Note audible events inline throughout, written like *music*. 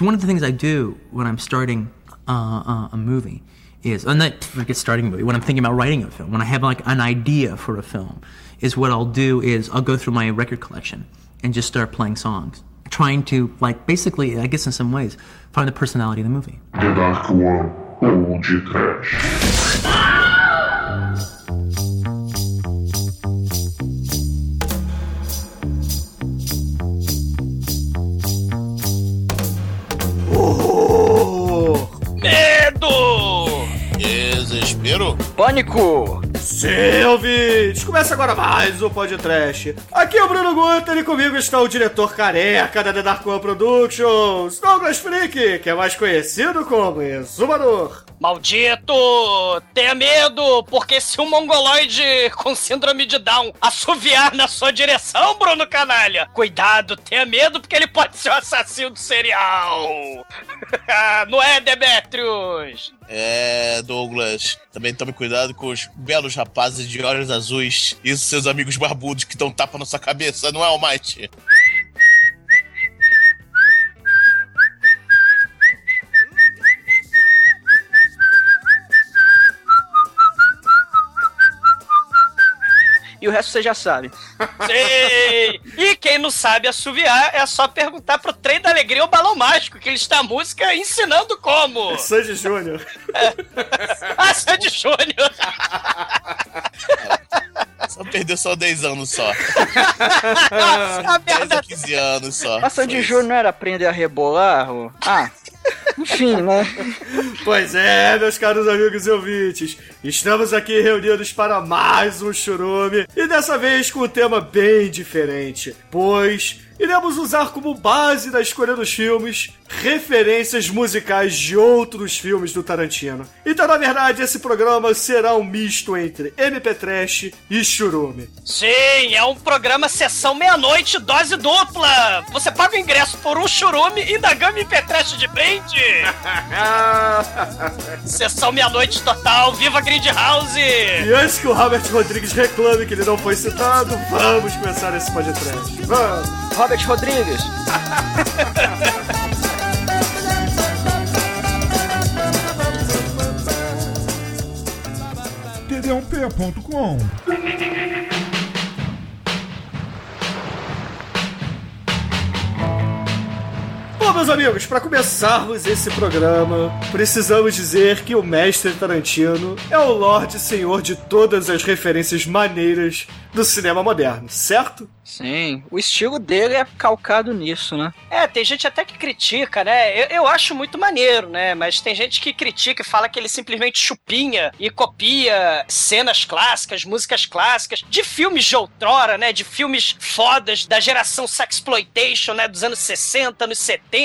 It's one of the things I do when I'm starting uh, uh, a movie is, and not forget starting a movie, when I'm thinking about writing a film, when I have like an idea for a film, is what I'll do is I'll go through my record collection and just start playing songs. Trying to, like, basically, I guess in some ways, find the personality of the movie. Pânico! Sim, ouvintes! Começa agora mais um podcast. Aqui é o Bruno Guter e comigo está o diretor careca da The Dark One Productions, Douglas Freak, que é mais conhecido como Exumador. Maldito! Tenha medo, porque se um mongoloide com síndrome de Down assoviar na sua direção, Bruno Canalha, cuidado, tenha medo, porque ele pode ser o assassino serial! *laughs* Não é, Demetrius? É, Douglas. Também tome cuidado com os belos rapazes de olhos azuis e seus amigos barbudos que dão tapa na sua cabeça, não é, Almighty? E o resto você já sabe. *laughs* Sei! E quem não sabe assoviar é só perguntar pro Trem da Alegria o Balão Mágico, que ele está a música ensinando como. Sandy Júnior. *laughs* Ah, Sandy Júnior! *laughs* Só perdeu só 10 anos só. a 10 merda a 15 anos só. A Sandy Júnior não era aprender a rebolar? Ah, enfim, né? Pois é, meus caros amigos e ouvintes, estamos aqui reunidos para mais um churume e dessa vez com um tema bem diferente, pois iremos usar como base da escolha dos filmes referências musicais de outros filmes do Tarantino. Então, na verdade, esse programa será um misto entre MP Trash e churume. Sim, é um programa sessão meia-noite, dose dupla! Você paga o ingresso por um churume e ainda ganha MP3 de brinde! *laughs* Sessão meia-noite total, viva Grid House! E antes que o Robert Rodrigues reclame que ele não foi citado, vamos começar esse podcast. Vamos! Robert Rodrigues. td1p.com Bom, meus amigos, para começarmos esse programa, precisamos dizer que o mestre Tarantino é o Lorde Senhor de todas as referências maneiras do cinema moderno, certo? Sim, o estilo dele é calcado nisso, né? É, tem gente até que critica, né? Eu, eu acho muito maneiro, né? Mas tem gente que critica e fala que ele simplesmente chupinha e copia cenas clássicas, músicas clássicas, de filmes de outrora, né? De filmes fodas da geração sexploitation, né? Dos anos 60, anos 70.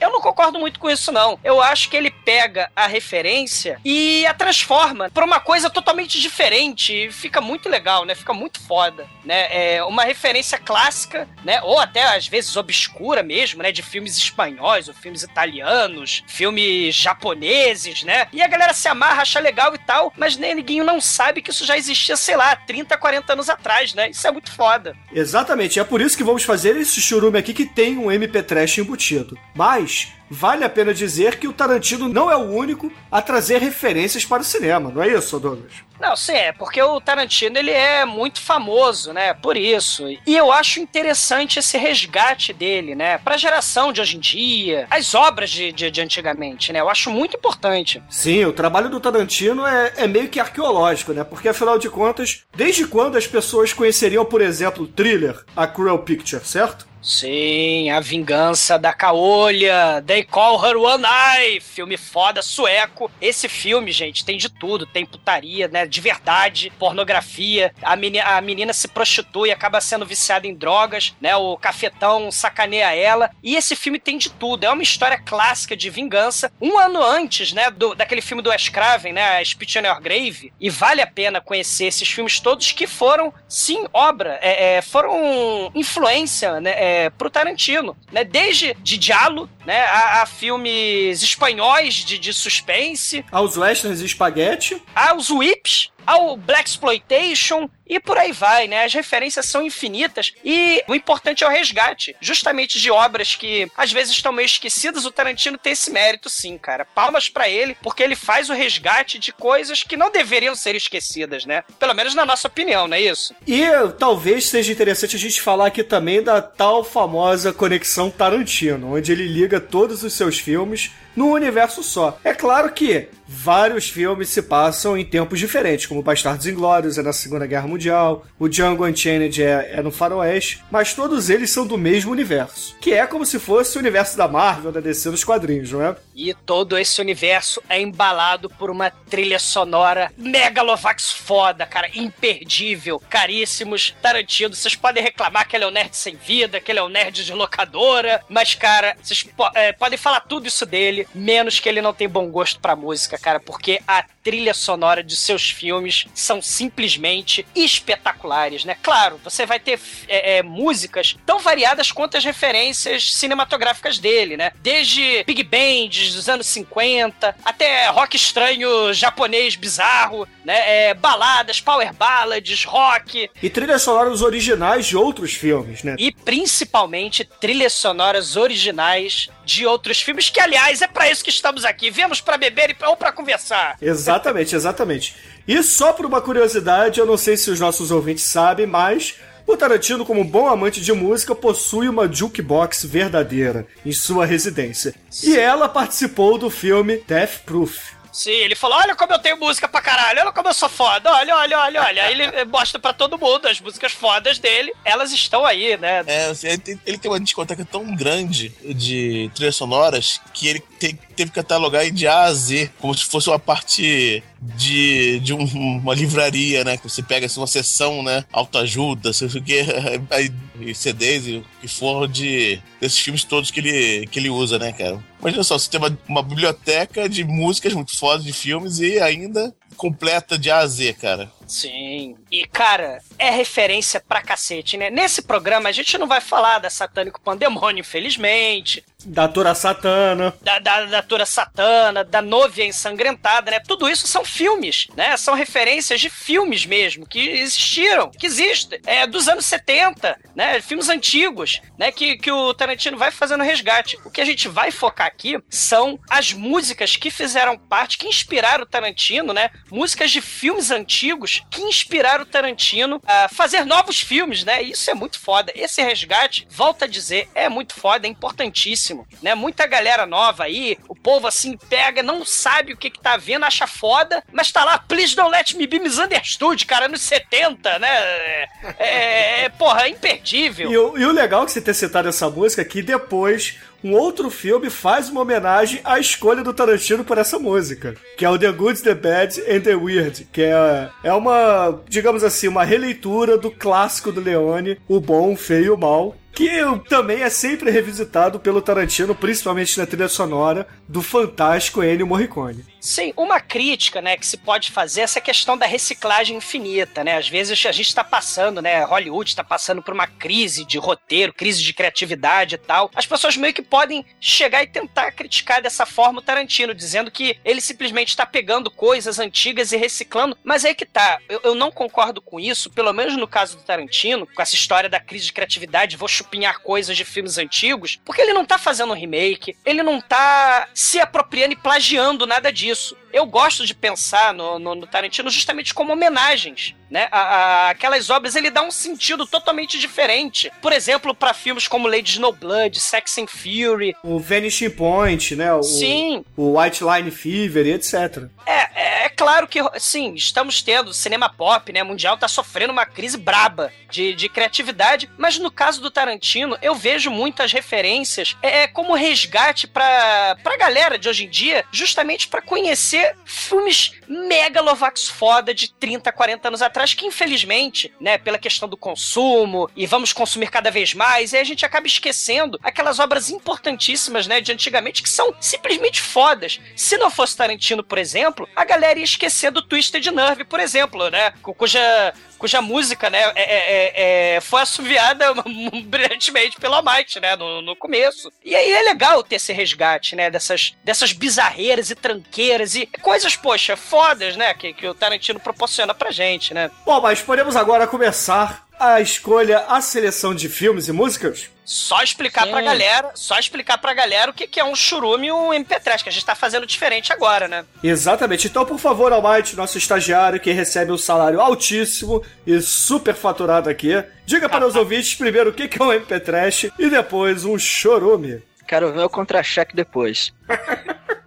Eu não concordo muito com isso, não. Eu acho que ele pega a referência e a transforma pra uma coisa totalmente diferente. E fica muito legal, né? Fica muito foda, né? É uma referência clássica, né? Ou até às vezes obscura mesmo, né? De filmes espanhóis ou filmes italianos, filmes japoneses, né? E a galera se amarra, acha legal e tal, mas nem ninguém não sabe que isso já existia, sei lá, 30, 40 anos atrás, né? Isso é muito foda. Exatamente, é por isso que vamos fazer esse churume aqui que tem um MP Trash embutido. Mas vale a pena dizer que o Tarantino não é o único a trazer referências para o cinema, não é isso, Douglas? Não, sim, é porque o Tarantino ele é muito famoso, né? Por isso. E eu acho interessante esse resgate dele, né? Pra geração de hoje em dia, as obras de, de, de antigamente, né? Eu acho muito importante. Sim, o trabalho do Tarantino é, é meio que arqueológico, né? Porque afinal de contas, desde quando as pessoas conheceriam, por exemplo, o thriller A Cruel Picture, certo? Sim, A Vingança da Caolha, They Call Her One Eye, filme foda, sueco. Esse filme, gente, tem de tudo. Tem putaria, né? De verdade, pornografia. A menina, a menina se prostitui, acaba sendo viciada em drogas, né? O cafetão sacaneia ela. E esse filme tem de tudo. É uma história clássica de vingança. Um ano antes, né? Do, daquele filme do Wes né? A Spit on Your Grave. E vale a pena conhecer esses filmes todos que foram, sim, obra. É, é, foram influência, né? É, pro Tarantino, né? Desde de Diallo, né? A, a filmes espanhóis de, de suspense, Aos westerns e espaguete. aos whips, ao Black Exploitation e por aí vai, né? As referências são infinitas e o importante é o resgate, justamente de obras que às vezes estão meio esquecidas. O Tarantino tem esse mérito, sim, cara. Palmas para ele, porque ele faz o resgate de coisas que não deveriam ser esquecidas, né? Pelo menos na nossa opinião, não é isso? E talvez seja interessante a gente falar aqui também da tal famosa conexão Tarantino, onde ele liga todos os seus filmes num universo só. É claro que vários filmes se passam em tempos diferentes, como Bastardos Inglórios é na Segunda Guerra Mundial, o Django Unchained é, é no Faroeste, mas todos eles são do mesmo universo, que é como se fosse o universo da Marvel, da DC nos quadrinhos, não é? E todo esse universo é embalado por uma trilha sonora megalovax foda, cara, imperdível, caríssimos. Tarantino, vocês podem reclamar que ele é um nerd sem vida, que ele é um nerd de locadora, mas, cara, vocês po é, podem falar tudo isso dele, menos que ele não tem bom gosto pra música, cara, porque a trilha sonora de seus filmes são simplesmente espetaculares, né? Claro, você vai ter é, é, músicas tão variadas quanto as referências cinematográficas dele, né? Desde Big Bands dos anos 50 até rock estranho japonês bizarro, né? É, baladas, power ballads, rock. E trilhas sonoras originais de outros filmes, né? E principalmente trilhas sonoras originais de outros filmes, que aliás é para isso que estamos aqui. Viemos para beber e ou para conversar. Exatamente, exatamente. E só por uma curiosidade, eu não sei se os nossos ouvintes sabem, mas o Tarantino, como bom amante de música, possui uma jukebox verdadeira em sua residência. E ela participou do filme Death Proof. Sim, ele falou: olha como eu tenho música pra caralho, olha como eu sou foda, olha, olha, olha, olha. Aí ele *laughs* mostra pra todo mundo as músicas fodas dele, elas estão aí, né? É, assim, ele tem uma discoteca tão grande de trilhas sonoras que ele tem, teve que catalogar de A a Z, como se fosse uma parte de, de um, uma livraria, né? Que você pega assim, uma sessão, né? Autoajuda, sei o que, *laughs* aí, CDs e o que for de, desses filmes todos que ele, que ele usa, né, cara? Imagina só, você tem uma, uma biblioteca de músicas muito fodas de filmes e ainda completa de A a Z, cara. Sim. E, cara, é referência pra cacete, né? Nesse programa a gente não vai falar da Satânico Pandemônio, infelizmente. Da Tura Satana. Da, da, da Tura Satana, da Novia Ensangrentada, né? Tudo isso são filmes, né? São referências de filmes mesmo, que existiram, que existem. É dos anos 70, né? Filmes antigos, né? Que, que o Tarantino vai fazendo resgate. O que a gente vai focar aqui são as músicas que fizeram parte, que inspiraram o Tarantino, né? Músicas de filmes antigos que inspiraram o Tarantino a fazer novos filmes, né? Isso é muito foda. Esse resgate, volta a dizer, é muito foda, é importantíssimo, né? Muita galera nova aí, o povo assim pega, não sabe o que que tá vendo, acha foda, mas tá lá, please don't let me be misunderstood, cara, nos 70, né? É, é, é porra, é imperdível. E o, e o legal é que você ter citado essa música é que depois um outro filme faz uma homenagem à escolha do Tarantino por essa música, que é o The Good, The Bad and The Weird, que é, é uma, digamos assim, uma releitura do clássico do Leone, O Bom, o Feio e o Mal, que também é sempre revisitado pelo Tarantino, principalmente na trilha sonora do fantástico Ennio Morricone. Sim, uma crítica, né, que se pode fazer é essa questão da reciclagem infinita, né? Às vezes a gente está passando, né, Hollywood está passando por uma crise de roteiro, crise de criatividade e tal. As pessoas meio que podem chegar e tentar criticar dessa forma o Tarantino, dizendo que ele simplesmente está pegando coisas antigas e reciclando. Mas aí que tá, eu, eu não concordo com isso, pelo menos no caso do Tarantino, com essa história da crise de criatividade, vou chupinhar coisas de filmes antigos, porque ele não tá fazendo um remake, ele não tá se apropriando e plagiando nada disso isso. Eu gosto de pensar no, no, no Tarantino justamente como homenagens, né? A, a, aquelas obras ele dá um sentido totalmente diferente. Por exemplo, para filmes como Lady Snowblood, Sex and Fury. O Vanishing Point, né? O, Sim. O White Line Fever e etc. É, é, é, claro que, sim, estamos tendo cinema pop, né? Mundial tá sofrendo uma crise braba de, de criatividade, mas no caso do Tarantino, eu vejo muitas referências é, é como resgate pra, pra galera de hoje em dia, justamente para conhecer filmes megalovax foda de 30, 40 anos atrás, que infelizmente, né, pela questão do consumo e vamos consumir cada vez mais, e a gente acaba esquecendo aquelas obras importantíssimas, né, de antigamente que são simplesmente fodas. Se não fosse Tarantino, por exemplo, a galera esquecer do Twisted Nerve, por exemplo, né? Cuja, cuja música, né, é, é, é, foi assoviada *laughs* brilhantemente pelo Almighty, né, no, no começo. E aí é legal ter esse resgate, né, dessas, dessas bizarreiras e tranqueiras e coisas, poxa, fodas, né, que, que o Tarantino proporciona pra gente, né? Bom, mas podemos agora começar a escolha, a seleção de filmes e músicas? Só explicar Sim. pra galera, só explicar pra galera o que, que é um churume e um MP3, que a gente tá fazendo diferente agora, né? Exatamente. Então, por favor, Almighty, nosso estagiário que recebe um salário altíssimo e super faturado aqui, diga para os *laughs* ouvintes primeiro o que que é um MP3 e depois um chorume. Quero ver o contra-cheque depois. *laughs*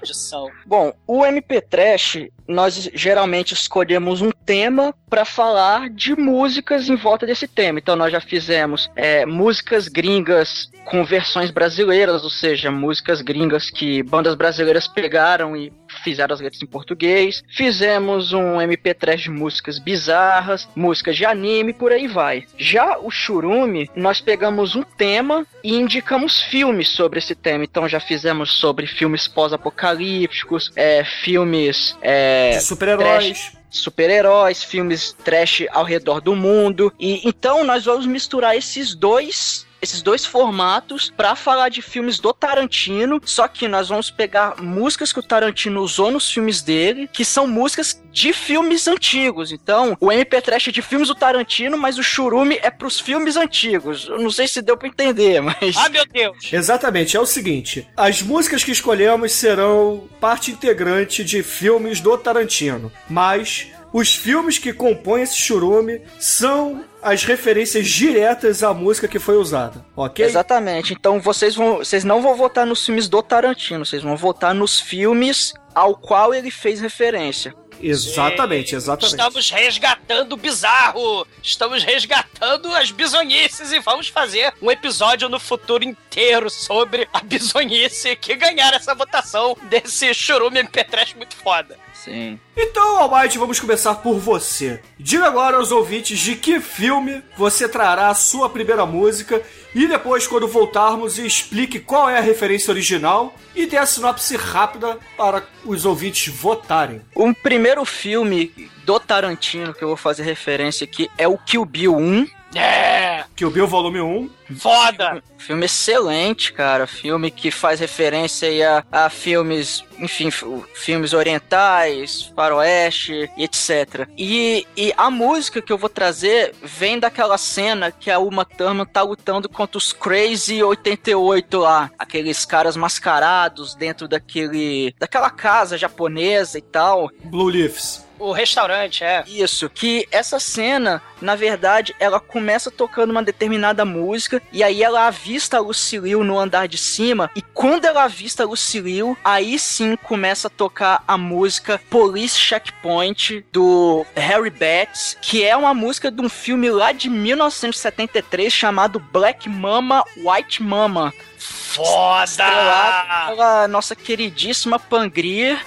Maldição. Bom, o MP Trash, nós geralmente escolhemos um tema para falar de músicas em volta desse tema. Então nós já fizemos é, músicas gringas com versões brasileiras, ou seja, músicas gringas que bandas brasileiras pegaram e fizeram as letras em português. Fizemos um MP3 de músicas bizarras, músicas de anime, por aí vai. Já o Churume, nós pegamos um tema e indicamos filmes sobre esse tema. Então já fizemos sobre filmes pós-apocalípticos, é, filmes é, De super-heróis. super-heróis, filmes trash ao redor do mundo. E então nós vamos misturar esses dois esses dois formatos para falar de filmes do Tarantino, só que nós vamos pegar músicas que o Tarantino usou nos filmes dele, que são músicas de filmes antigos. Então, o MP Trash é de filmes do Tarantino, mas o Churume é pros filmes antigos. Eu não sei se deu para entender, *laughs* mas Ah, meu Deus! Exatamente, é o seguinte: as músicas que escolhemos serão parte integrante de filmes do Tarantino, mas os filmes que compõem esse churume são as referências diretas à música que foi usada, ok? Exatamente. Então vocês vão, vocês não vão votar nos filmes do Tarantino, vocês vão votar nos filmes ao qual ele fez referência. Exatamente, exatamente. Estamos resgatando o bizarro! Estamos resgatando as bizonhices e vamos fazer um episódio no futuro inteiro sobre a bizonhice que ganhar essa votação desse churume MP3 muito foda. Sim. Então, Almighty, vamos começar por você. Diga agora aos ouvintes de que filme você trará a sua primeira música e depois, quando voltarmos, explique qual é a referência original e dê a sinopse rápida para os ouvintes votarem. O primeiro filme do Tarantino que eu vou fazer referência aqui é o Kill Bill 1. É! Que o Bill Volume 1. Foda! *laughs* Filme excelente, cara. Filme que faz referência aí a, a filmes, enfim, filmes orientais, faroeste e etc. E, e a música que eu vou trazer vem daquela cena que a Uma Thurman tá lutando contra os Crazy 88 lá. Aqueles caras mascarados dentro daquele... daquela casa japonesa e tal. Blue Leaves. O restaurante, é. Isso, que essa cena, na verdade, ela começa tocando uma determinada música e aí ela avista a Lucille no andar de cima e quando ela avista a Lucille, aí sim começa a tocar a música Police Checkpoint do Harry Betts, que é uma música de um filme lá de 1973 chamado Black Mama, White Mama. Foda! Estrelado pela nossa queridíssima Pangria.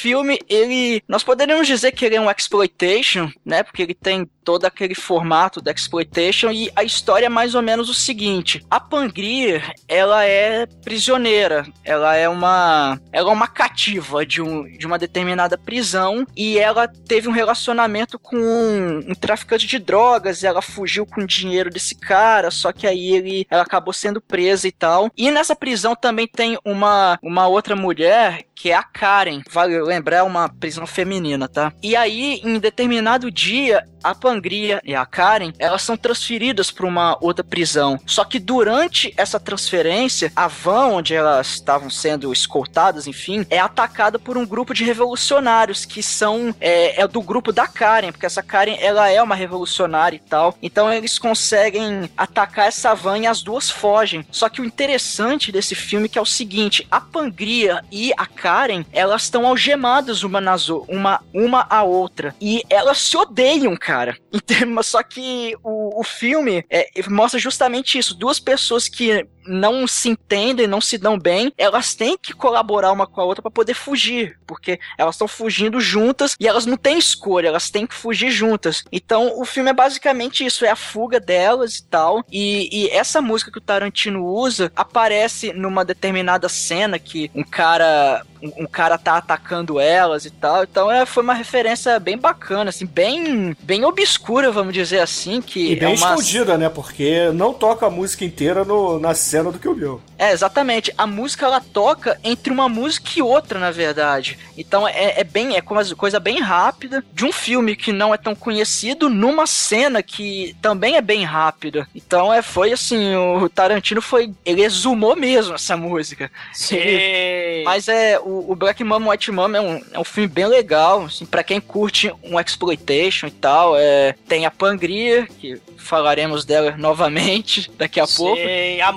Filme, ele. Nós poderíamos dizer que ele é um exploitation, né? Porque ele tem todo aquele formato da exploitation e a história é mais ou menos o seguinte: a Pangria, ela é prisioneira, ela é uma, ela é uma cativa de, um, de uma determinada prisão e ela teve um relacionamento com um, um traficante de drogas, ela fugiu com o dinheiro desse cara, só que aí ele, ela acabou sendo presa e tal. E nessa prisão também tem uma, uma outra mulher que é a Karen. Vale lembrar, é uma prisão feminina, tá? E aí, em determinado dia, a Pangria Pangria e a Karen, elas são transferidas para uma outra prisão. Só que durante essa transferência, a van onde elas estavam sendo escoltadas, enfim, é atacada por um grupo de revolucionários que são é, é do grupo da Karen, porque essa Karen ela é uma revolucionária e tal. Então eles conseguem atacar essa van e as duas fogem. Só que o interessante desse filme é que é o seguinte, a Pangria e a Karen, elas estão algemadas uma nas uma uma a outra e elas se odeiam, cara. *laughs* Só que o, o filme é, mostra justamente isso, duas pessoas que não se entendem, não se dão bem, elas têm que colaborar uma com a outra para poder fugir, porque elas estão fugindo juntas e elas não têm escolha, elas têm que fugir juntas. Então o filme é basicamente isso, é a fuga delas e tal. E, e essa música que o Tarantino usa aparece numa determinada cena que um cara um, um, cara tá atacando elas e tal. Então é, foi uma referência bem bacana, assim, bem, bem obscura, vamos dizer assim. Que e bem é uma... escondida, né? Porque não toca a música inteira no, na cena do que o Bill. É, exatamente. A música ela toca entre uma música e outra, na verdade. Então é, é bem, é uma coisa bem rápida de um filme que não é tão conhecido numa cena que também é bem rápida. Então é, foi assim, o Tarantino foi, ele exumou mesmo essa música. Sim. Ele, mas é, o, o Black Mama White Mama é um, é um filme bem legal, assim, para quem curte um exploitation e tal. É, tem a Pangria, que falaremos dela novamente *laughs* daqui a Sim, pouco. a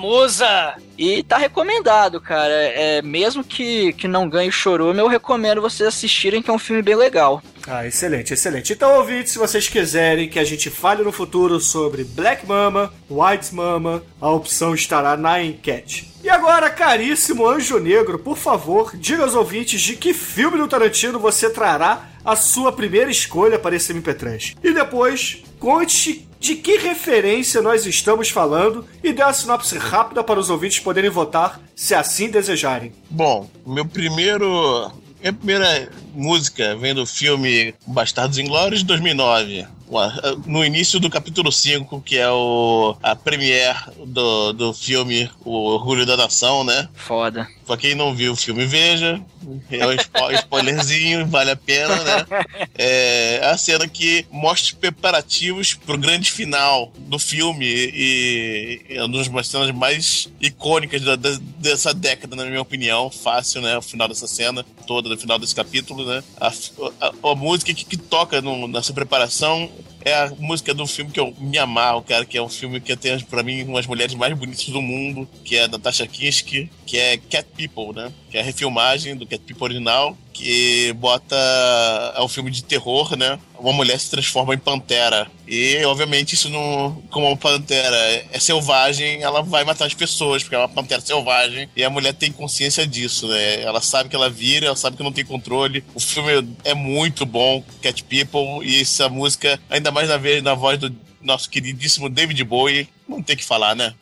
E tá recomendado, cara. É, mesmo que, que não ganhe o chorume, eu recomendo vocês assistirem, que é um filme bem legal. Ah, excelente, excelente. Então, ouvintes, se vocês quiserem que a gente fale no futuro sobre Black Mama, White Mama, a opção estará na enquete. E agora, caríssimo Anjo Negro, por favor, diga aos ouvintes de que filme do Tarantino você trará a sua primeira escolha para esse MP3. E depois, conte de que referência nós estamos falando e dê uma sinopse rápida para os ouvintes poderem votar, se assim desejarem. Bom, meu primeiro. Minha primeira música vem do filme Bastardos Inglórios de 2009. No início do capítulo 5, que é o, a premiere do, do filme O Orgulho da Nação, né? Foda. Pra quem não viu o filme, veja. É um spo *laughs* spoilerzinho, vale a pena, né? É a cena que mostra os preparativos pro grande final do filme e é uma das cenas mais icônicas da, da, dessa década, na minha opinião. Fácil, né? O final dessa cena toda, no final desse capítulo, né? A, a, a música que, que toca no, nessa preparação Bye. É a música do filme que eu me amarro, cara, que é um filme que tem, pra mim, umas mulheres mais bonitas do mundo, que é a Natasha Kinski, que é Cat People, né? Que é a refilmagem do Cat People original, que bota. É um filme de terror, né? Uma mulher se transforma em pantera. E, obviamente, isso não. Como uma pantera é selvagem, ela vai matar as pessoas, porque é uma pantera selvagem. E a mulher tem consciência disso, né? Ela sabe que ela vira, ela sabe que não tem controle. O filme é muito bom, Cat People, e essa música, ainda mais na, vez, na voz do nosso queridíssimo David Bowie, não tem que falar, né?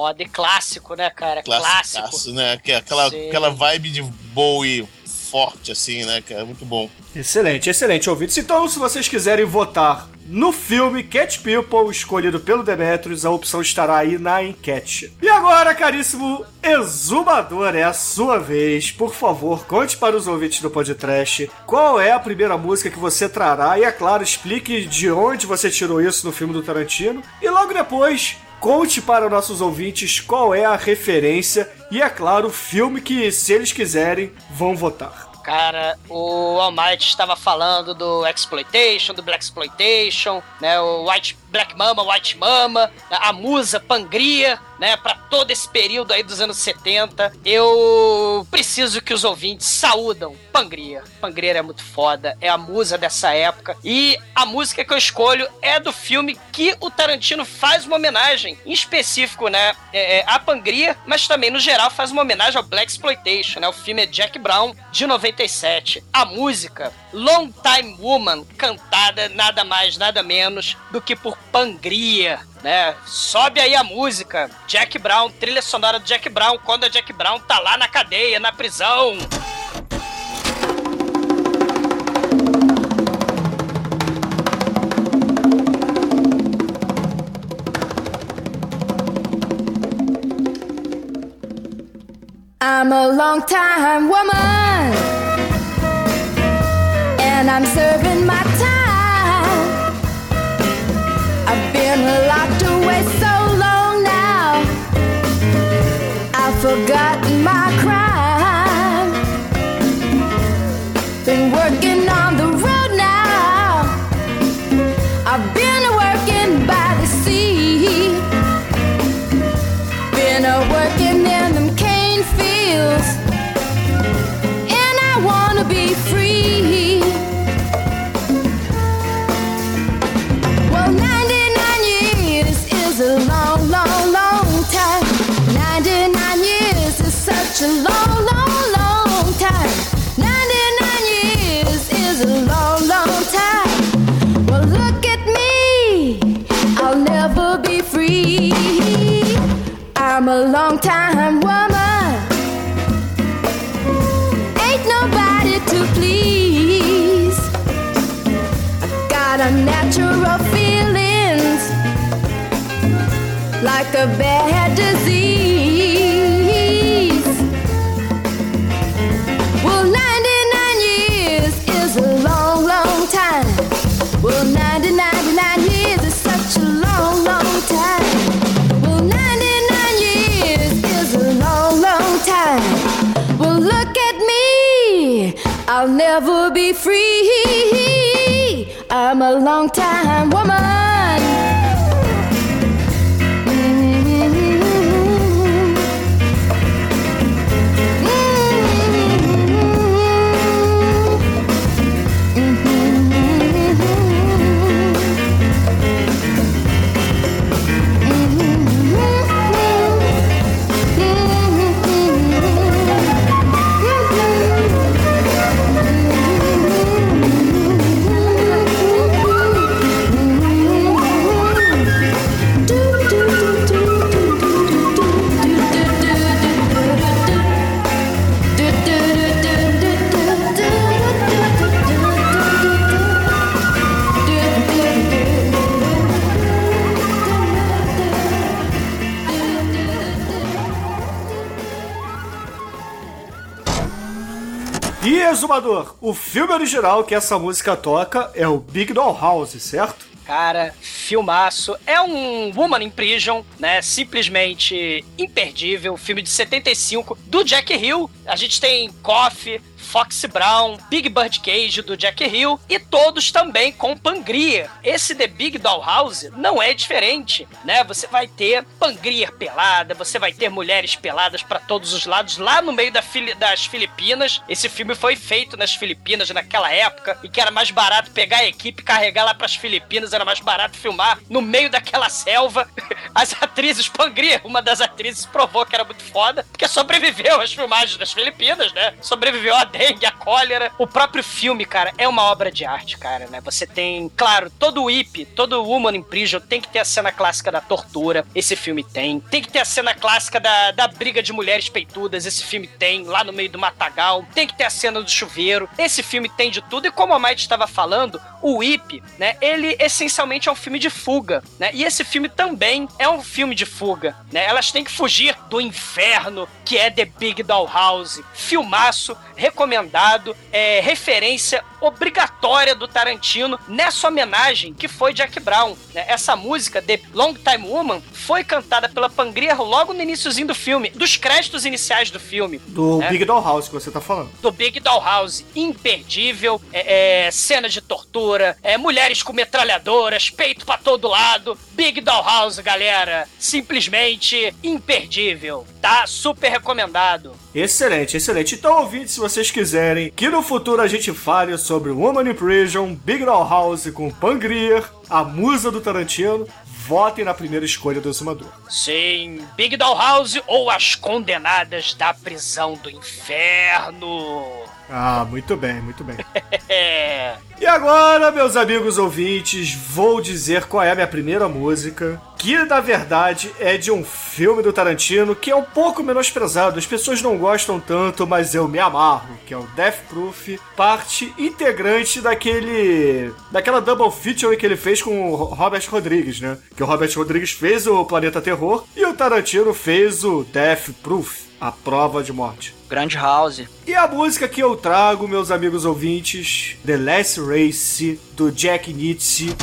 Foda e clássico, né, cara? Clássico. Clássico, né? Que é Aquela, Sim. aquela vibe de Bowie forte, assim, né? Que é muito bom. Excelente, excelente, ouvintes. Então, se vocês quiserem votar no filme Cat People, escolhido pelo Demetrius, a opção estará aí na enquete. E agora, caríssimo exumador, é a sua vez. Por favor, conte para os ouvintes do podcast qual é a primeira música que você trará e, é claro, explique de onde você tirou isso no filme do Tarantino. E logo depois, Conte para nossos ouvintes qual é a referência e, é claro, o filme que, se eles quiserem, vão votar. Cara, o Almighty estava falando do Exploitation, do Black Exploitation, né? O White Black Mama, White Mama, a musa Pangria, né? Para todo esse período aí dos anos 70. Eu preciso que os ouvintes saúdam Pangria. Pangria é muito foda, é a musa dessa época. E a música que eu escolho é do filme que o Tarantino faz uma homenagem, em específico, né? É, é, a Pangria, mas também, no geral, faz uma homenagem ao Black Exploitation, né? O filme é Jack Brown, de 97. A música, Long Time Woman, cantada nada mais, nada menos do que por Pangria, né? Sobe aí a música, Jack Brown, trilha sonora do Jack Brown, quando a Jack Brown tá lá na cadeia, na prisão. I'm a long time woman, and I'm serving my time. Been locked away so long now, I've forgotten a bad Exumador, o filme original que essa música toca é o Big Doll House, certo? Cara, filmaço. É um Woman in Prison, né? Simplesmente imperdível. Filme de 75 do Jack Hill. A gente tem Coffee, Foxy Brown, Big Bird Cage do Jack Hill e todos também com Pangria. Esse The Big Doll House não é diferente, né? Você vai ter Pangria pelada, você vai ter mulheres peladas para todos os lados lá no meio da Fili das Filipinas. Esse filme foi feito nas Filipinas naquela época e que era mais barato pegar a equipe, carregar lá para as Filipinas, era mais barato filmar no meio daquela selva. *laughs* As atrizes Pangria, uma das atrizes provou que era muito foda, porque sobreviveu às filmagens das Filipinas, né? Sobreviveu a dengue, a cólera. O próprio filme, cara, é uma obra de arte, cara, né? Você tem, claro, todo o IP, todo o Woman in Prison tem que ter a cena clássica da tortura. Esse filme tem. Tem que ter a cena clássica da, da briga de mulheres peitudas. Esse filme tem, lá no meio do matagal. Tem que ter a cena do chuveiro. Esse filme tem de tudo. E como a Maite estava falando, o IP, né? Ele essencialmente é um filme de fuga, né? E esse filme também é um filme de fuga, né? Elas têm que fugir do inferno que é The Big Doll House. Filmaço, recomendado, é referência obrigatória do Tarantino nessa homenagem que foi Jack Brown. né? Essa música, The Long Time Woman, foi cantada pela Pangria logo no iníciozinho do filme, dos créditos iniciais do filme. Do né? Big Doll House que você tá falando. do Big Doll House, imperdível, é, é, cena de tortura, é, mulheres com metralhadoras, peito pra todo lado, Big Doll House, galera, simplesmente imperdível, tá? Super recomendado. Excelente, excelente. Então, ouvintes, se vocês quiserem que no futuro a gente fale sobre Woman in Prison, Big Doll House com Pangrier, a musa do Tarantino, votem na primeira escolha do Exumador. Sim, Big Doll House ou As Condenadas da Prisão do Inferno. Ah, muito bem, muito bem. *laughs* E agora, meus amigos ouvintes, vou dizer qual é a minha primeira música, que na verdade é de um filme do Tarantino que é um pouco menosprezado. As pessoas não gostam tanto, mas eu me amarro, que é o Death Proof, parte integrante daquele daquela double feature que ele fez com o Robert Rodrigues, né? Que o Robert Rodrigues fez o Planeta Terror e o Tarantino fez o Death Proof, a prova de morte. Grande House. E a música que eu trago, meus amigos ouvintes, The Last Race, do Jack Nietzsche.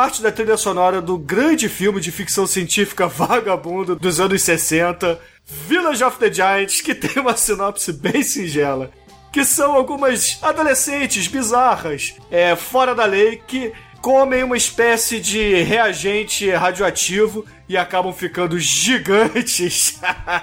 Parte da trilha sonora do grande filme de ficção científica *laughs* vagabundo dos anos 60, Village of the Giants, que tem uma sinopse bem singela. Que são algumas adolescentes bizarras, é, fora da lei, que comem uma espécie de reagente radioativo e acabam ficando gigantes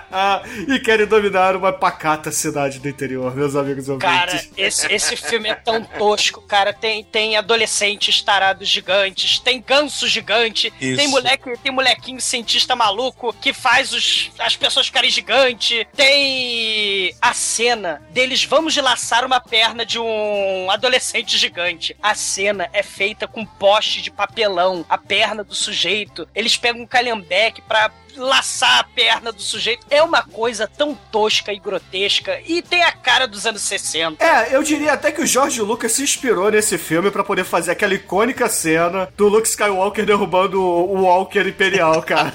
*laughs* e querem dominar uma pacata cidade do interior, meus amigos ouvintes. Cara, esse, esse filme é tão tosco, cara. Tem, tem adolescentes tarados gigantes, tem ganso gigante, Isso. tem moleque, tem molequinho cientista maluco que faz os, as pessoas ficarem gigantes. Tem a cena deles vamos laçar uma perna de um adolescente gigante. A cena é feita com poste de papelão, a perna do sujeito. Eles pegam um calhambeque pra laçar a perna do sujeito. É uma coisa tão tosca e grotesca e tem a cara dos anos 60. É, eu diria até que o George Lucas se inspirou nesse filme pra poder fazer aquela icônica cena do Luke Skywalker derrubando o Walker Imperial, cara.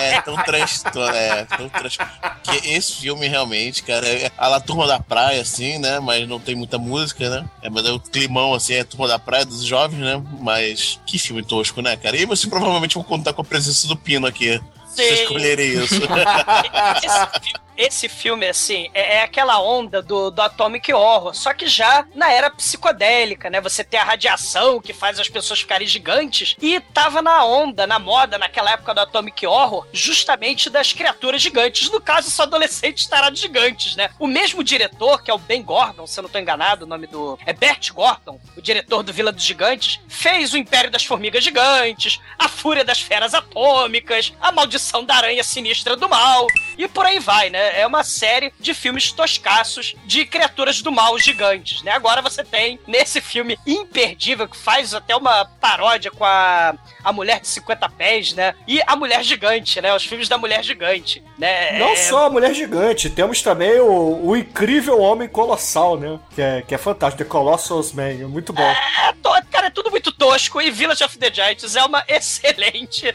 É tão transtorno, é tão trans... que esse filme realmente, cara, é a La Turma da Praia, assim, né? Mas não tem muita música, né? É, mas é o climão, assim, é a Turma da Praia dos jovens, né? Mas que filme tosco, né, cara? E você provavelmente vai contar com a presença do Pino aqui. Se Sim. escolherem isso. esse, *laughs* *laughs* fi- esse filme, assim, é, é aquela onda do, do Atomic Horror, só que já na era psicodélica, né? Você tem a radiação que faz as pessoas ficarem gigantes, e tava na onda, na moda, naquela época do Atomic Horror, justamente das criaturas gigantes. No caso, são adolescentes tarados gigantes, né? O mesmo diretor, que é o Ben Gordon, se eu não tô enganado, o nome do. É Bert Gordon, o diretor do Vila dos Gigantes, fez o Império das Formigas Gigantes, a Fúria das Feras Atômicas, a Maldição da Aranha Sinistra do Mal, e por aí vai, né? É uma série de filmes toscaços de criaturas do mal gigantes, né? Agora você tem nesse filme imperdível que faz até uma paródia com a, a Mulher de 50 Pés, né? E a Mulher Gigante, né? Os filmes da Mulher Gigante, né? Não É- só a Mulher Gigante, temos também o, o incrível Homem Colossal, né? Que é, que é fantástico, The Colossus Man, é muito bom. É, to- cara, é tudo muito tosco e Village of the Giants é uma *laughs* excelente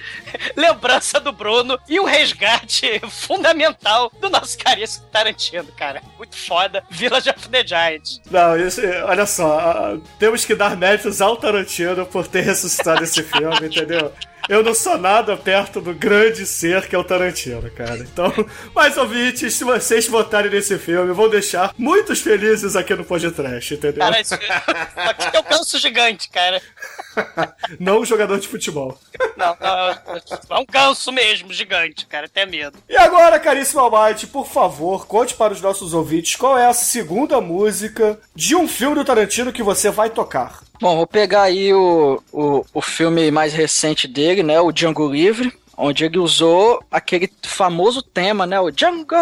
lembrança do Bruno e um resgate *laughs* fundamental do caríssimo Tarantino, cara. Muito foda, Village of the Giants. Não, isso, olha só, temos que dar méritos ao Tarantino por ter ressuscitado esse filme, *laughs* entendeu? Eu não sou nada perto do grande ser que é o Tarantino, cara. Então, mais ouvintes, se vocês votarem nesse filme, vão deixar muitos felizes aqui no podcast, entendeu? Cara, isso aqui é o canso gigante, cara. *laughs* Não um jogador de futebol. Não, não, é um ganso mesmo, gigante, cara, até medo. E agora, caríssimo Almighty, por favor, conte para os nossos ouvintes qual é a segunda música de um filme do Tarantino que você vai tocar. Bom, vou pegar aí o, o, o filme mais recente dele, né? O Django Livre. Onde ele usou aquele famoso tema, né? O Django!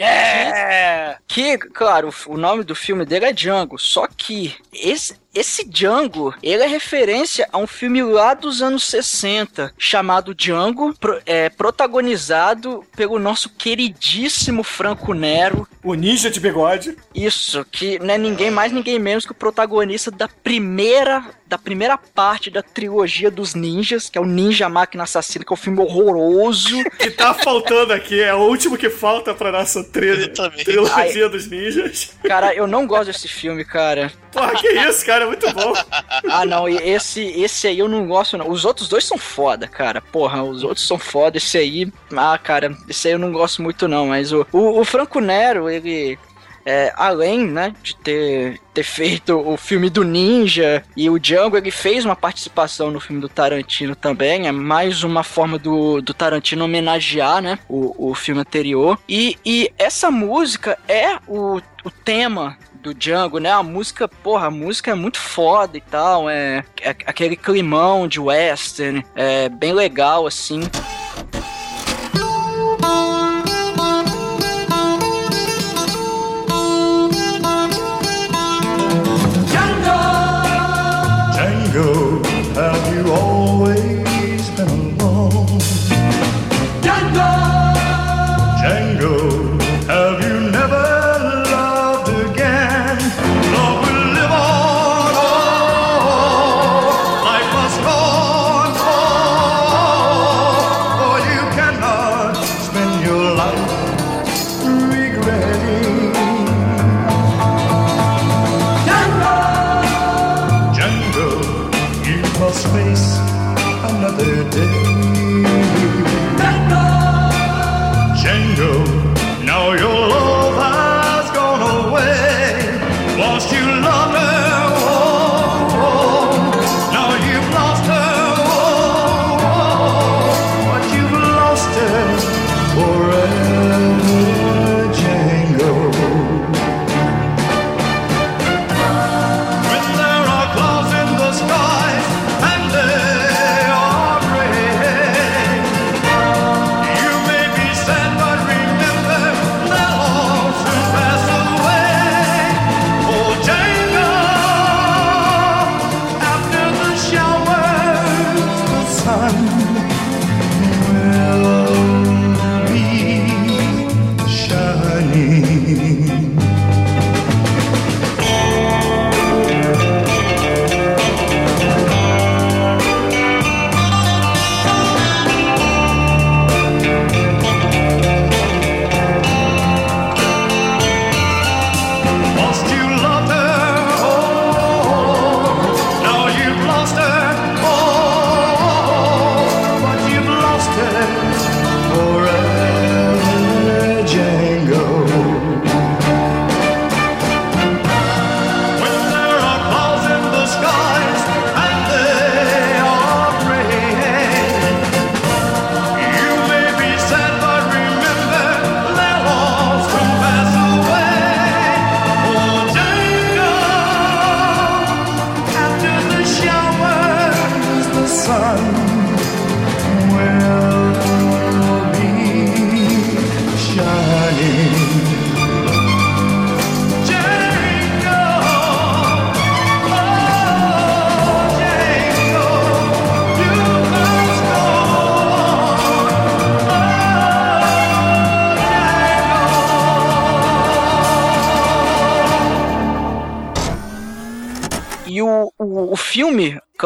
Yeah! Que, claro, o nome do filme dele é Django. Só que esse, esse Django, ele é referência a um filme lá dos anos 60, chamado Django, pro- é, protagonizado pelo nosso queridíssimo Franco Nero. O Ninja de Bigode. Isso, que não é ninguém mais, ninguém menos que o protagonista da primeira, da primeira parte da trilogia dos ninjas, que é o Ninja Máquina Assassina, que é um filme horroroso. *laughs* Que tá faltando aqui, é o último que falta pra nossa tri trilogia dos ninjas. Cara, eu não gosto desse filme, cara. Porra, que isso, cara, é muito bom. *laughs* Ah, não, esse, esse aí eu não gosto, não. Os outros dois são foda, cara. Porra, os outros são foda. Esse aí, ah, cara, esse aí eu não gosto muito, não. Mas o, o, o Franco Nero, ele. É, além, né, de ter, ter feito o filme do Ninja e o Django, ele fez uma participação no filme do Tarantino também. É mais uma forma do, do Tarantino homenagear, né, o, o filme anterior. E, e essa música é o, o tema do Django, né? A música, porra, a música é muito foda e tal, é, é aquele climão de western, é bem legal assim.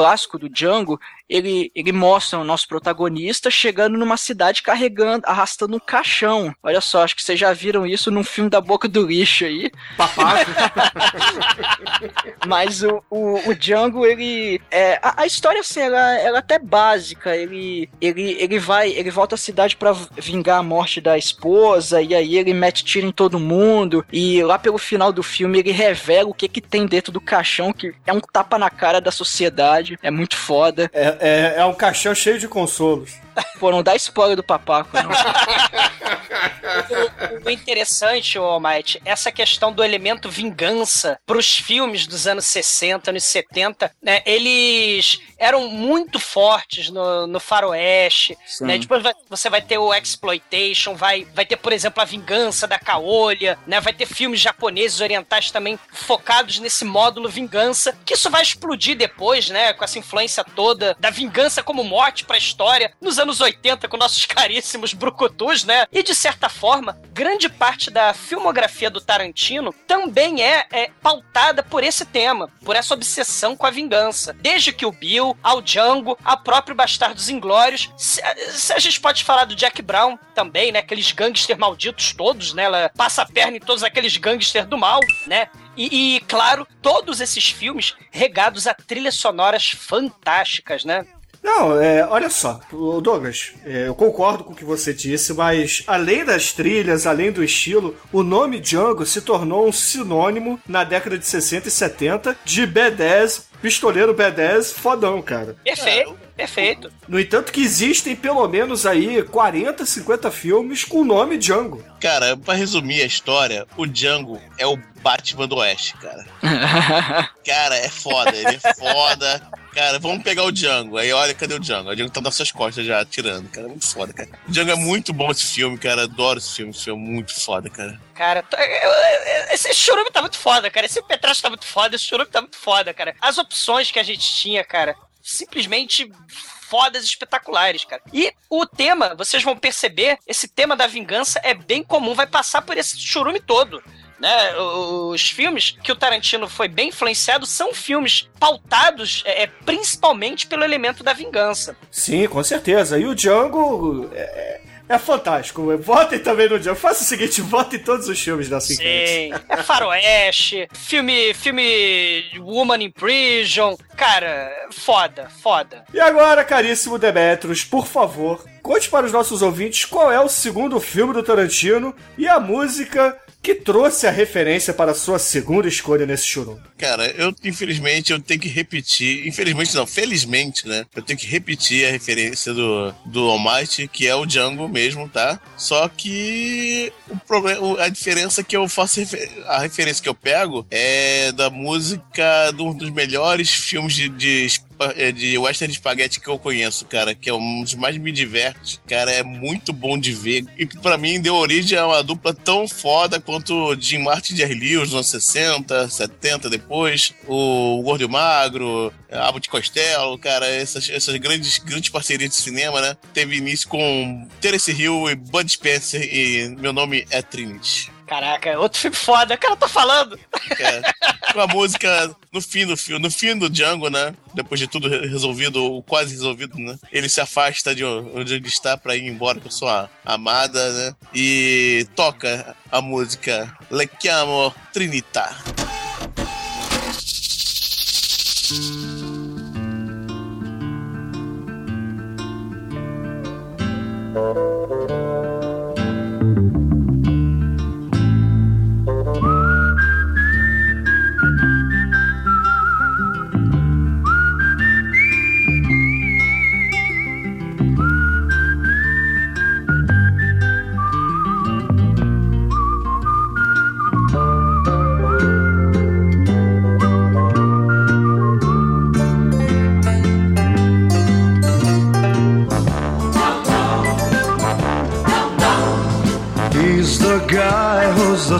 Clássico do Django, ele, ele mostra o nosso protagonista chegando numa cidade carregando, arrastando um caixão. Olha só, acho que vocês já viram isso num filme da Boca do Lixo aí. Papaco. *laughs* Mas o, o, o Django, ele. É, a, a história, assim, ela, ela é até básica. Ele, ele, ele vai. Ele volta à cidade pra vingar a morte da esposa. E aí ele mete tiro em todo mundo. E lá pelo final do filme ele revela o que, que tem dentro do caixão, que é um tapa na cara da sociedade. É muito foda. É, é, é um caixão cheio de consolos. Pô, não dá spoiler do papaco, não. O, *laughs* o interessante, ô Almighty, essa questão do elemento vingança pros filmes dos anos 60, anos 70, né? Eles eram muito fortes no, no faroeste, Sim. né? Depois vai- você vai ter o exploitation, vai, vai ter, por exemplo, a vingança da caolha, né? Vai ter filmes japoneses, orientais também focados nesse módulo vingança, que isso vai explodir depois, né? Com essa influência toda da vingança como mote pra história nos anos 80 com nossos caríssimos brucutus, né? E de certa forma, grande parte da filmografia do Tarantino também é, é pautada por esse tema, por essa obsessão com a vingança. Desde que o Bill, ao Django, ao próprio Bastardos Inglórios. Se, se a gente pode falar do Jack Brown também, né? Aqueles gangsters malditos todos, né? Ela passa a perna em todos aqueles gangsters do mal, né? E, e, claro, todos esses filmes regados a trilhas sonoras fantásticas, né? Não, é, olha só, Douglas, é, eu concordo com o que você disse, mas além das trilhas, além do estilo, o nome Django se tornou um sinônimo na década de 60 e 70 de B10, pistoleiro B10 fodão, cara. Perfeito, perfeito. No entanto que existem pelo menos aí 40, 50 filmes com o nome Django. Cara, pra resumir a história, o Django é o Batman do Oeste, cara. *laughs* Cara, é foda, ele é foda. Cara, vamos pegar o Django. Aí olha, cadê o Django? O Django tá nas suas costas já, atirando. Cara, é muito foda, cara. O Django é muito bom esse filme, cara. Adoro esse filme. Esse filme é muito foda, cara. Cara, tá- eu- eu- esse churume tá muito foda, cara. Esse Petracho tá muito foda, esse churume tá muito foda, cara. As opções que a gente tinha, cara, simplesmente fodas espetaculares, cara. E o tema, vocês vão perceber, esse tema da vingança é bem comum, vai passar por esse churume todo. Né, os filmes que o Tarantino foi bem influenciado são filmes pautados é, é, principalmente pelo elemento da vingança. Sim, com certeza. E o Django é, é fantástico. Votem também no Django. Faça o seguinte, votem em todos os filmes da Cinquante. Sim, é faroeste, filme, filme Woman in Prison, cara, foda, foda. E agora, caríssimo Demetrius, por favor, conte para os nossos ouvintes qual é o segundo filme do Tarantino e a música que trouxe a referência para a sua segunda escolha nesse churum. Cara, eu, infelizmente, eu tenho que repetir. Infelizmente, não, felizmente, né? Eu tenho que repetir a referência do, do Almighty, que é o Django mesmo, tá? Só que o problema, a diferença que eu faço. A referência que eu pego é da música de um dos melhores filmes de, de, de western de espaguete que eu conheço, cara, que é um dos mais me diverte. Cara, é muito bom de ver. E que pra mim deu origem a uma dupla tão foda quanto Jim Martin e Jerry Lee, os anos 60, 70 depois, o Gordo Magro, Abbott e Costello, cara, essas, essas grandes, grandes parcerias de cinema, né? Teve início com Terence Hill e Bud Spencer e Meu Nome é Trinity. Caraca, outro filme foda, cara, eu tô falando. É, com a música no fim do filme, no fim do Django, né? Depois de tudo re- resolvido, ou quase resolvido, né? Ele se afasta de onde ele está pra ir embora com sua amada, né? E toca a música Le Chiamo Trinità.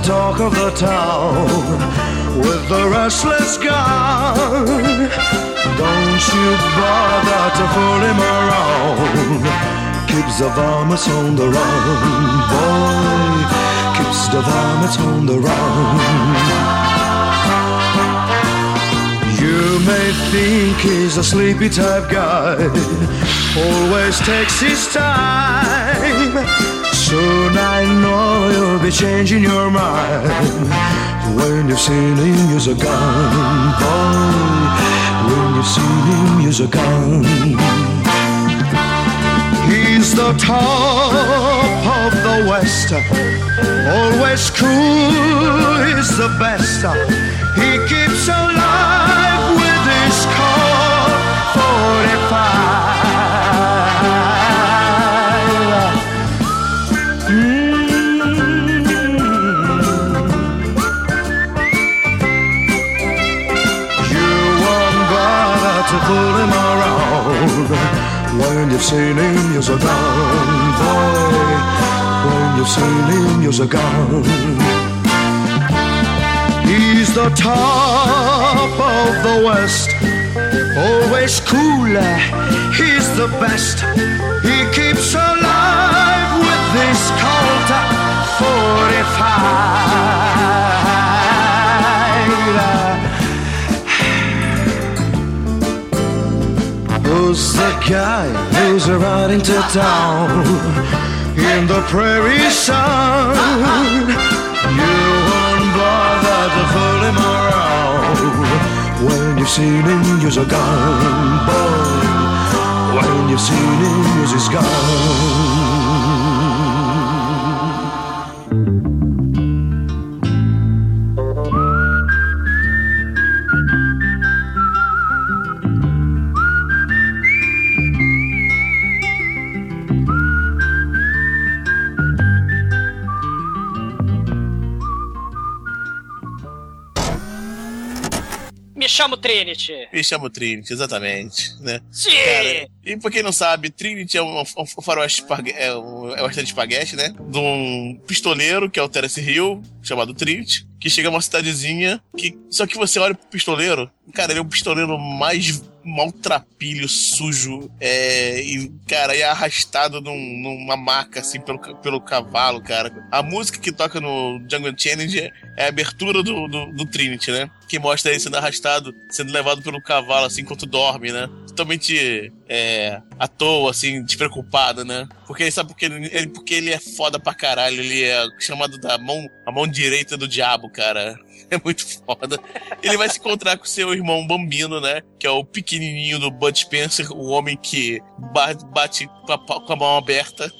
Talk of the town with the restless gun. Don't you bother to fool him around. Keeps the varmints on the run, boy. Keeps the varmints on the run. You may think he's a sleepy type guy, always takes his time. Soon I know you'll be changing your mind when seen him use a gun, boy. When seen him use a gun. He's the top of the West, always cool, he's the best. He keeps alive you've seen him use a gun, boy. When you've seen him use a gun. He's the top of the West, always cooler. He's the best. He keeps alive with this Colt 45. Who's the guy who's riding to town in the prairie sun? You won't bother to fool him around when you've seen him use a gun, boy. When you've seen him use his Trinity. Me chamo Trinity, exatamente, né? Sim! Cara, e pra quem não sabe, Trinity é um, um faroeste é um, é um western de espaguete, né? De um pistoleiro, que é o Terence Hill, chamado Trinity, que chega a uma cidadezinha que. Só que você olha pro pistoleiro, cara, ele é o pistoleiro mais maltrapilho, sujo, é, e, cara, é arrastado num- numa maca, assim, pelo, pelo cavalo, cara. A música que toca no Jungle Challenge é a abertura do, do, do Trinity, né? Que mostra ele sendo arrastado, sendo levado pelo cavalo, assim, enquanto dorme, né? Totalmente é, à toa, assim, despreocupado, né? Porque ele sabe porque ele- porque ele é foda pra caralho, ele é chamado da mão, a mão direita do diabo, cara. *laughs* É muito foda. Ele vai se encontrar com seu irmão Bambino, né? Que é o pequenininho do Bud Spencer, o homem que ba- bate com a, mão aberta.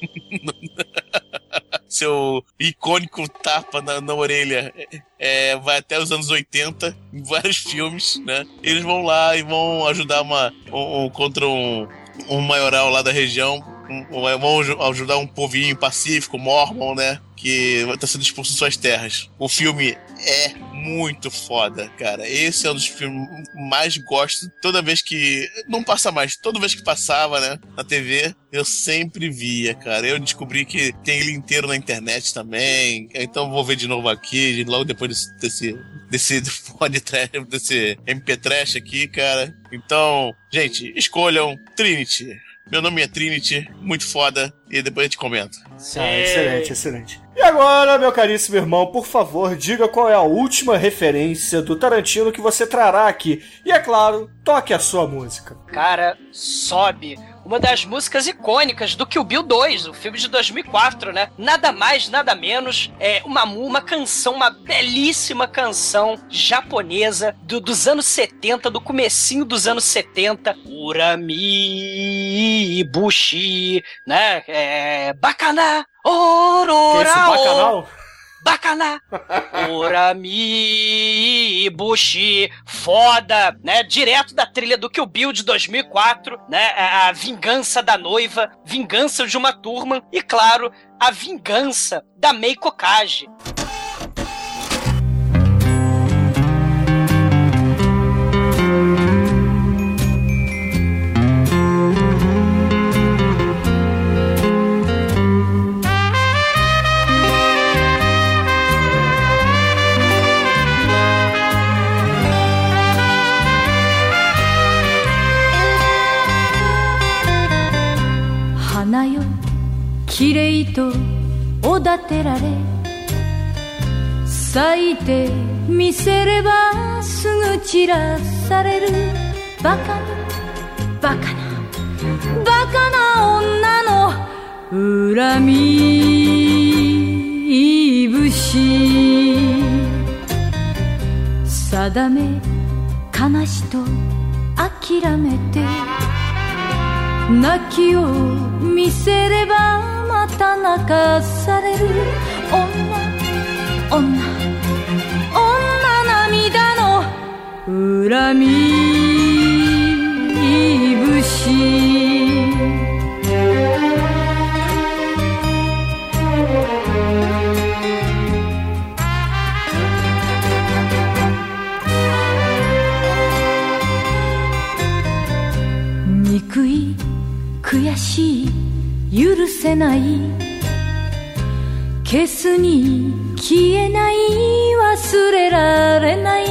*laughs* seu icônico tapa na, na orelha é, vai até os anos 80, em vários filmes, né? Eles vão lá e vão ajudar uma, um- um- contra um, um maioral lá da região. um- vão aju- ajudar um povinho pacífico, mormon, né? Que tá sendo expulso de suas terras. O filme é muito foda, cara. Esse é um dos filmes que mais gosto. Toda vez que. Não passa mais, toda vez que passava, né? Na TV, eu sempre via, cara. Eu descobri que tem ele inteiro na internet também. Então vou ver de novo aqui, logo depois desse. desse desse *laughs* pod trash, desse MP Trash aqui, cara. Então, gente, escolham Trinity. Meu nome é Trinity, muito foda, e depois a gente comenta. Ah, excelente, excelente. E agora, meu caríssimo irmão, por favor, diga qual é a última referência do Tarantino que você trará aqui. E é claro, toque a sua música. Cara, sobe. Uma das músicas icônicas do Kill Bill 2, o filme de 2004, né? Nada mais, nada menos. É uma, uma canção, uma belíssima canção japonesa do- dos anos 70, do comecinho dos anos 70. Urami Bushi, né? É, Bacana! Que é esse Ororao! bacanal? Bacana! Urami Bushi, foda, né? Direto da trilha do Kill Bill de 2004, né? A a vingança da noiva, vingança de uma turma e, claro, a vingança da Meiko Kaji.「とおだてられ」「咲いてみせればすぐ散らされる。バカなバカなバカな女の恨み節定め悲しと諦めて泣きを見せればまた泣かされる女女女涙の恨み節憎い悔しい許せない。消すに消えない。忘れられない。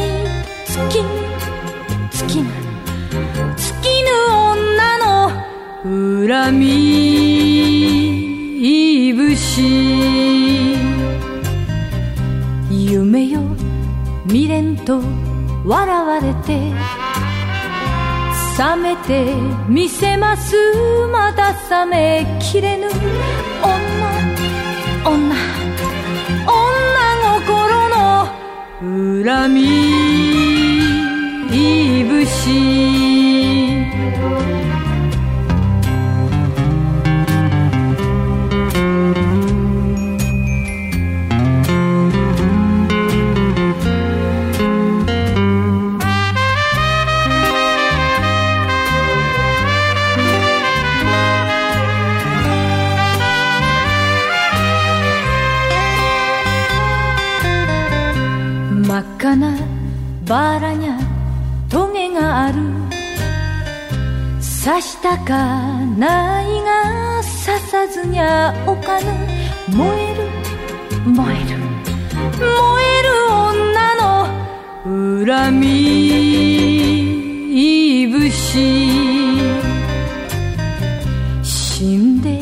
尽きぬ尽きぬ尽きぬ女の恨み節夢よ未練と笑われて。覚めてみせます。まだ覚めきれぬ。女女女心の恨み。いぶしかないが刺さずにゃおかぬ。燃える燃える。燃える女の恨み。節死んで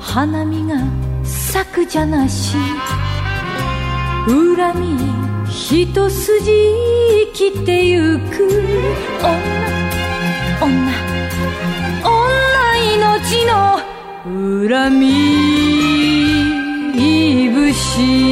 花見が咲くじゃなし。恨み一筋生きてゆく女。女。恨み節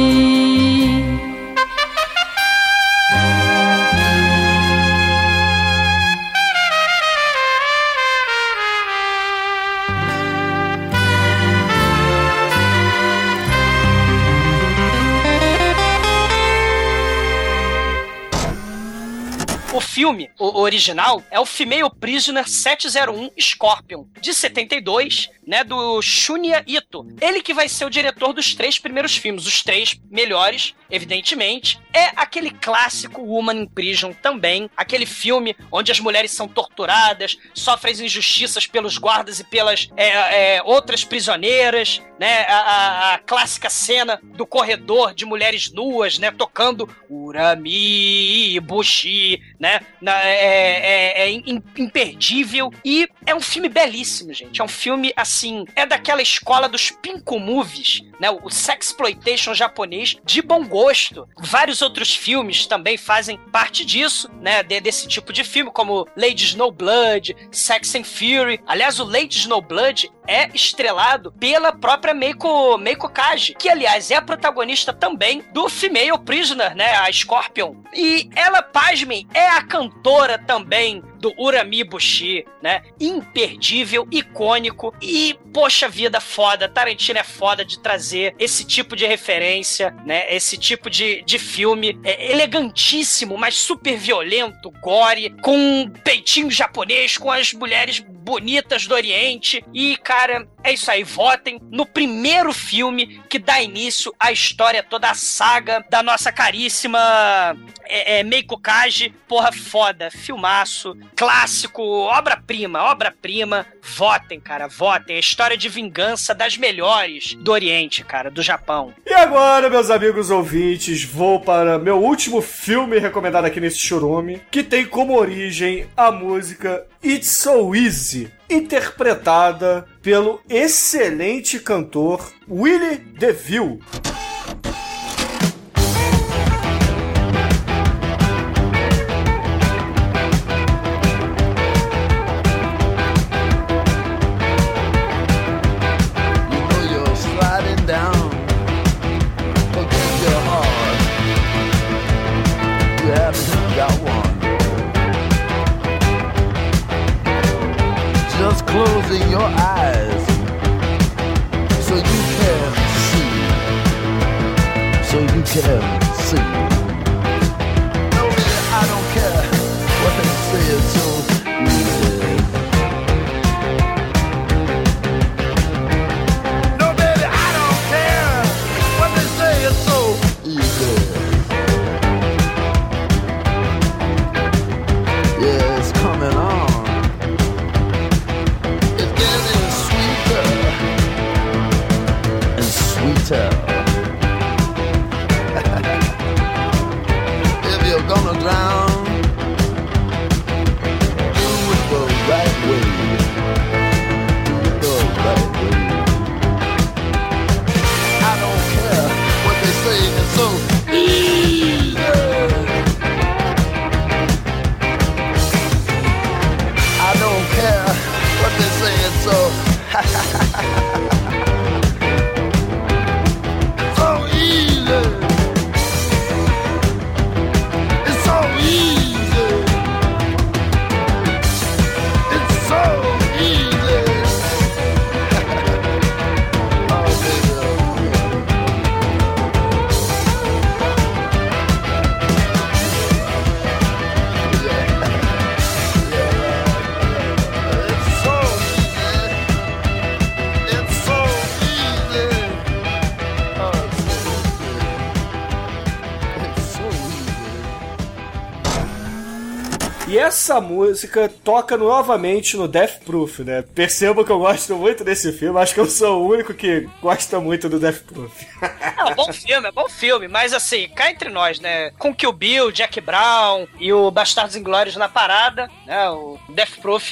O filme, o original, é o Female Prisoner 701 Scorpion, de 72, né, do Shunya Ito. Ele que vai ser o diretor dos três primeiros filmes, os três melhores, evidentemente. É aquele clássico Woman in Prison também, aquele filme onde as mulheres são torturadas, sofrem as injustiças pelos guardas e pelas é, é, outras prisioneiras, né, a, a- a clássica cena do corredor de mulheres nuas, né, tocando Urami, Bushi, né, na- é, é- é im- imperdível e é um filme belíssimo, gente. É um filme assim, é daquela escola dos pinko movies, né, o sexploitation japonês de bom gosto. Vários outros filmes também fazem parte disso, né, de- desse tipo de filme, como Lady Snowblood, Sex and Fury. Aliás, o Lady Snowblood é estrelado pela própria Meiko, Meiko Kaji, que aliás é a protagonista também do Female Prisoner, né, a Scorpion. E ela, pasmem, é a cantora também do Urami Bushi, né? Imperdível, icônico e, poxa vida, foda. Tarantino é foda de trazer esse tipo de referência, né? Esse tipo de, de filme é elegantíssimo, mas super violento, gore, com um peitinho japonês, com as mulheres bonitas do Oriente. E, cara, é isso aí. Votem no primeiro filme que dá início à história toda, a saga da nossa caríssima é, é, Meiko Kaji. Porra, foda. Filmaço, clássico, obra-prima, obra-prima. Votem, cara, votem. É história de vingança das melhores do Oriente, cara, do Japão. E agora, meus amigos ouvintes, vou para meu último filme recomendado aqui nesse churume, que tem como origem a música It's So Easy, interpretada pelo excelente cantor Willie DeVille. got one. Closing your eyes so you can see. So you can see. No, baby, I don't care what they say. Música toca novamente no Death Proof, né? Perceba que eu gosto muito desse filme, acho que eu sou o único que gosta muito do Death Proof. É um bom filme, é um bom filme, mas assim, cá entre nós, né? Com Kill Bill, Jack Brown e o Bastardos Inglórios na parada, né? O Death Proof.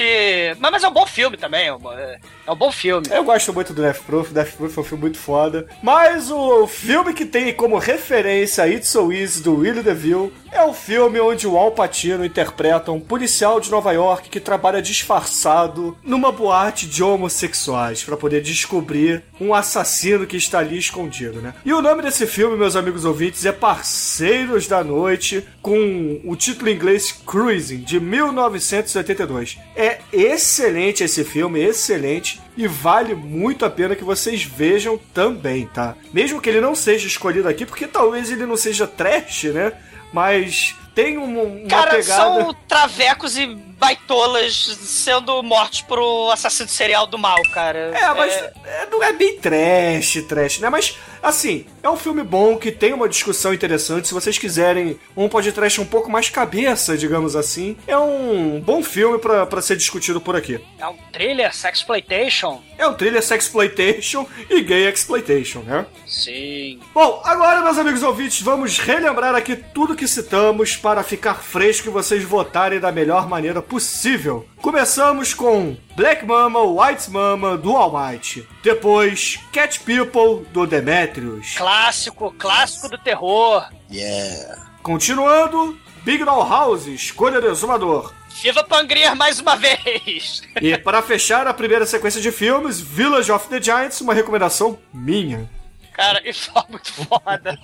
Mas, mas é um bom filme também, é um, é, é um bom filme. Eu gosto muito do Death Proof, Death Proof é um filme muito foda. Mas o filme que tem como referência It's So Easy do Willie DeVille é o filme onde o Al Pacino interpreta um policial de Nova York que trabalha disfarçado numa boate de homossexuais para poder descobrir um assassino que está ali escondido, né? E o nome desse filme, meus amigos ouvintes, é Parceiros da Noite, com o título em inglês Cruising, de 1982. É excelente esse filme, excelente e vale muito a pena que vocês vejam também, tá? Mesmo que ele não seja escolhido aqui, porque talvez ele não seja trash, né? Mas tem um, Cara, pegada. são travecos e baitolas sendo mortos pro assassino serial do mal, cara. É, mas é, não é bem trash, trash, né? Mas, assim, é um filme bom que tem uma discussão interessante. Se vocês quiserem um podcast um pouco mais cabeça, digamos assim, é um bom filme pra ser discutido por aqui. É um thriller, sexploitation. É um thriller sexploitation e gay exploitation, né? Sim. Bom, agora, meus amigos ouvintes, vamos relembrar aqui tudo que citamos para ficar fresco e vocês votarem da melhor maneira possível. Começamos com Black Mama, White Mama, do All Might. Depois, Cat People, do Demetrius. Clássico, clássico do terror. Yeah. Continuando, Big Doll House, Escolha do Exumador. Viva Pangria mais uma vez! E para fechar a primeira sequência de filmes, Village of the Giants, uma recomendação minha. Cara, isso é muito foda.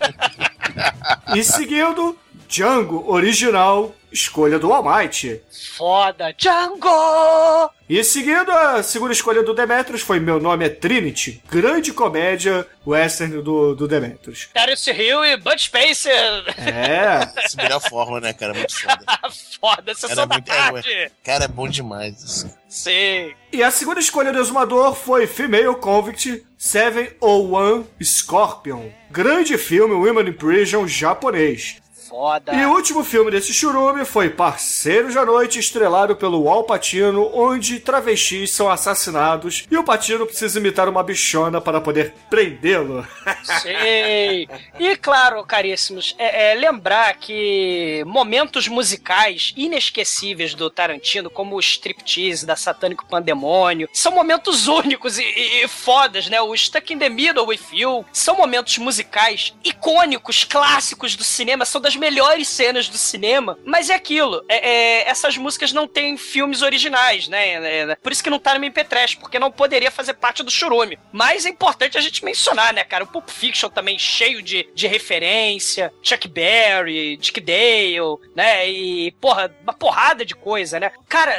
E seguindo, Django original, escolha do All Might. Foda. Django! E seguindo, a segunda escolha do Demetrius foi Meu Nome é Trinity, grande comédia western do, do Demetrius. Terence Hill e Bud Spencer. É. *laughs* Essa melhor forma, né, cara? Muito foda. *laughs* foda, sessão da muito, é, tarde. ué. cara, é bom demais. isso. Sim. E a segunda escolha do exumador foi Female Convict 701 Scorpion, grande filme Women in Prison japonês. Foda. E o último filme desse churume foi Parceiros da Noite, estrelado pelo Al Pacino, onde travestis são assassinados e o Pacino precisa imitar uma bichona para poder prendê-lo. *laughs* Sim. E claro, caríssimos, é, é lembrar que momentos musicais inesquecíveis do Tarantino, como o striptease da Satânico Pandemônio, são momentos únicos e, e- e fodas, né? O Stuck in the Middle with You são momentos musicais icônicos, clássicos do cinema, são das melhores cenas do cinema, mas é aquilo. é- é, essas músicas não têm filmes originais, né? É, é, Por isso que não tá no MP3, porque não poderia fazer parte do churume. Mas é importante a gente mencionar, né, cara? O Pulp Fiction também cheio de, de referência, Chuck Berry, Dick Dale, né? E, porra, uma porrada de coisa, né? Cara,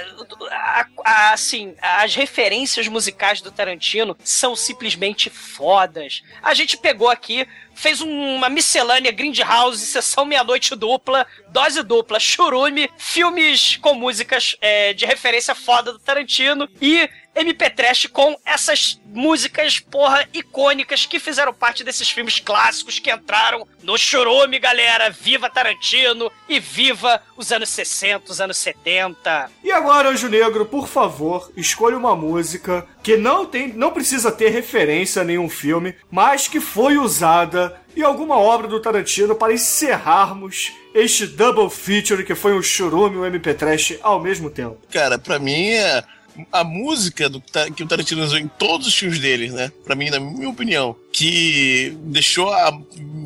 a- a- assim, as referências musicais do Tarantino são simplesmente fodas. A gente pegou aqui, fez um- uma miscelânea Grindhouse, sessão meia-noite dupla, dose dupla, churume, filmes com músicas é, de referência foda do Tarantino e MP Trash com essas músicas, porra, icônicas que fizeram parte desses filmes clássicos que entraram no churume, galera. Viva Tarantino e viva os anos 60, os anos 70. E agora, Anjo Negro, por favor, escolha uma música que não tem, não precisa ter referência a nenhum filme, mas que foi usada em alguma obra do Tarantino para encerrarmos este double feature que foi um churume e um MP Trash ao mesmo tempo. Cara, pra mim, é a música do, que o Tarantino usou em todos os filmes dele, né? Pra mim, na minha opinião, que deixou a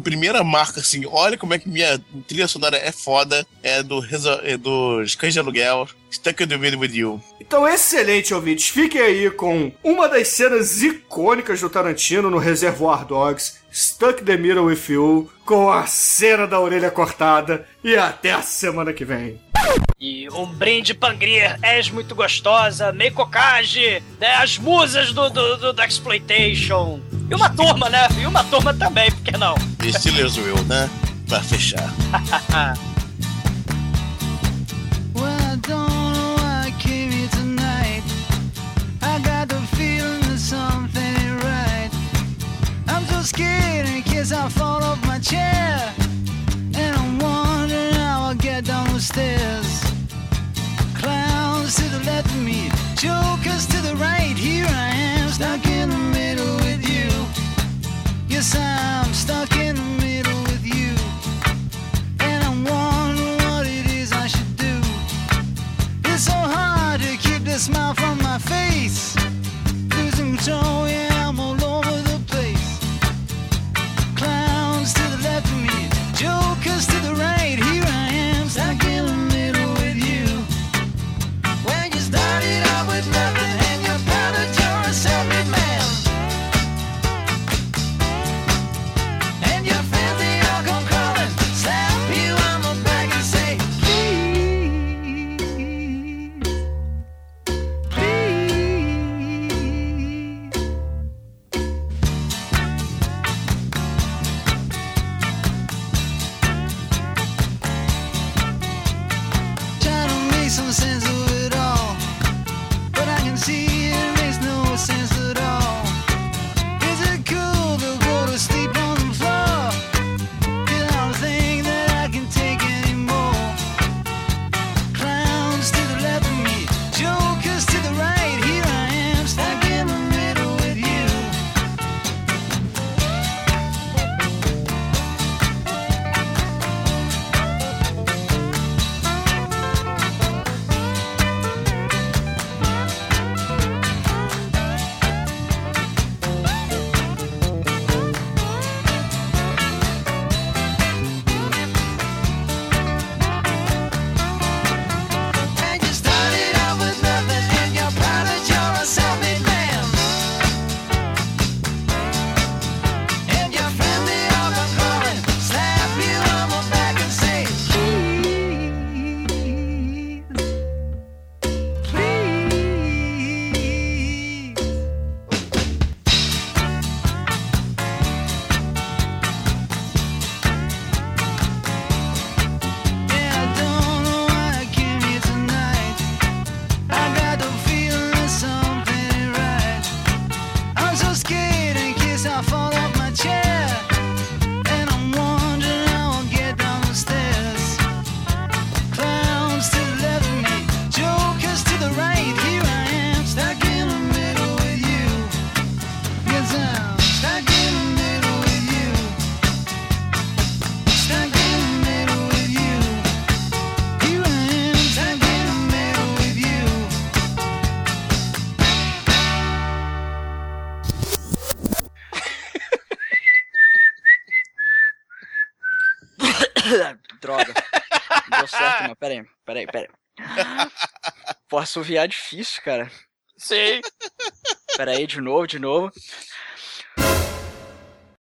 primeira marca assim: olha como é que minha trilha sonora é foda, é do, é dos Cães de Aluguel, Stuck in the Middle with You. Então, excelente, ouvintes. Fiquem aí com uma das cenas icônicas do Tarantino no Reservoir Dogs, Stuck the Middle with You, com a cena da orelha cortada. E até a semana que vem. E um brinde Pangria, és muito gostosa, meio cocage, né? As musas do, do, do, do Exploitation. E uma turma, né? E uma turma também, por que não? E Steelers Will, né? Pra fechar. *laughs* Well, I don't know why I came here tonight. I got the feeling that something right. I'm so scared in case I fall off my chair. Smile from my face. Losing control, assoviar é difícil, cara. Sim. Pera aí, de novo, de novo.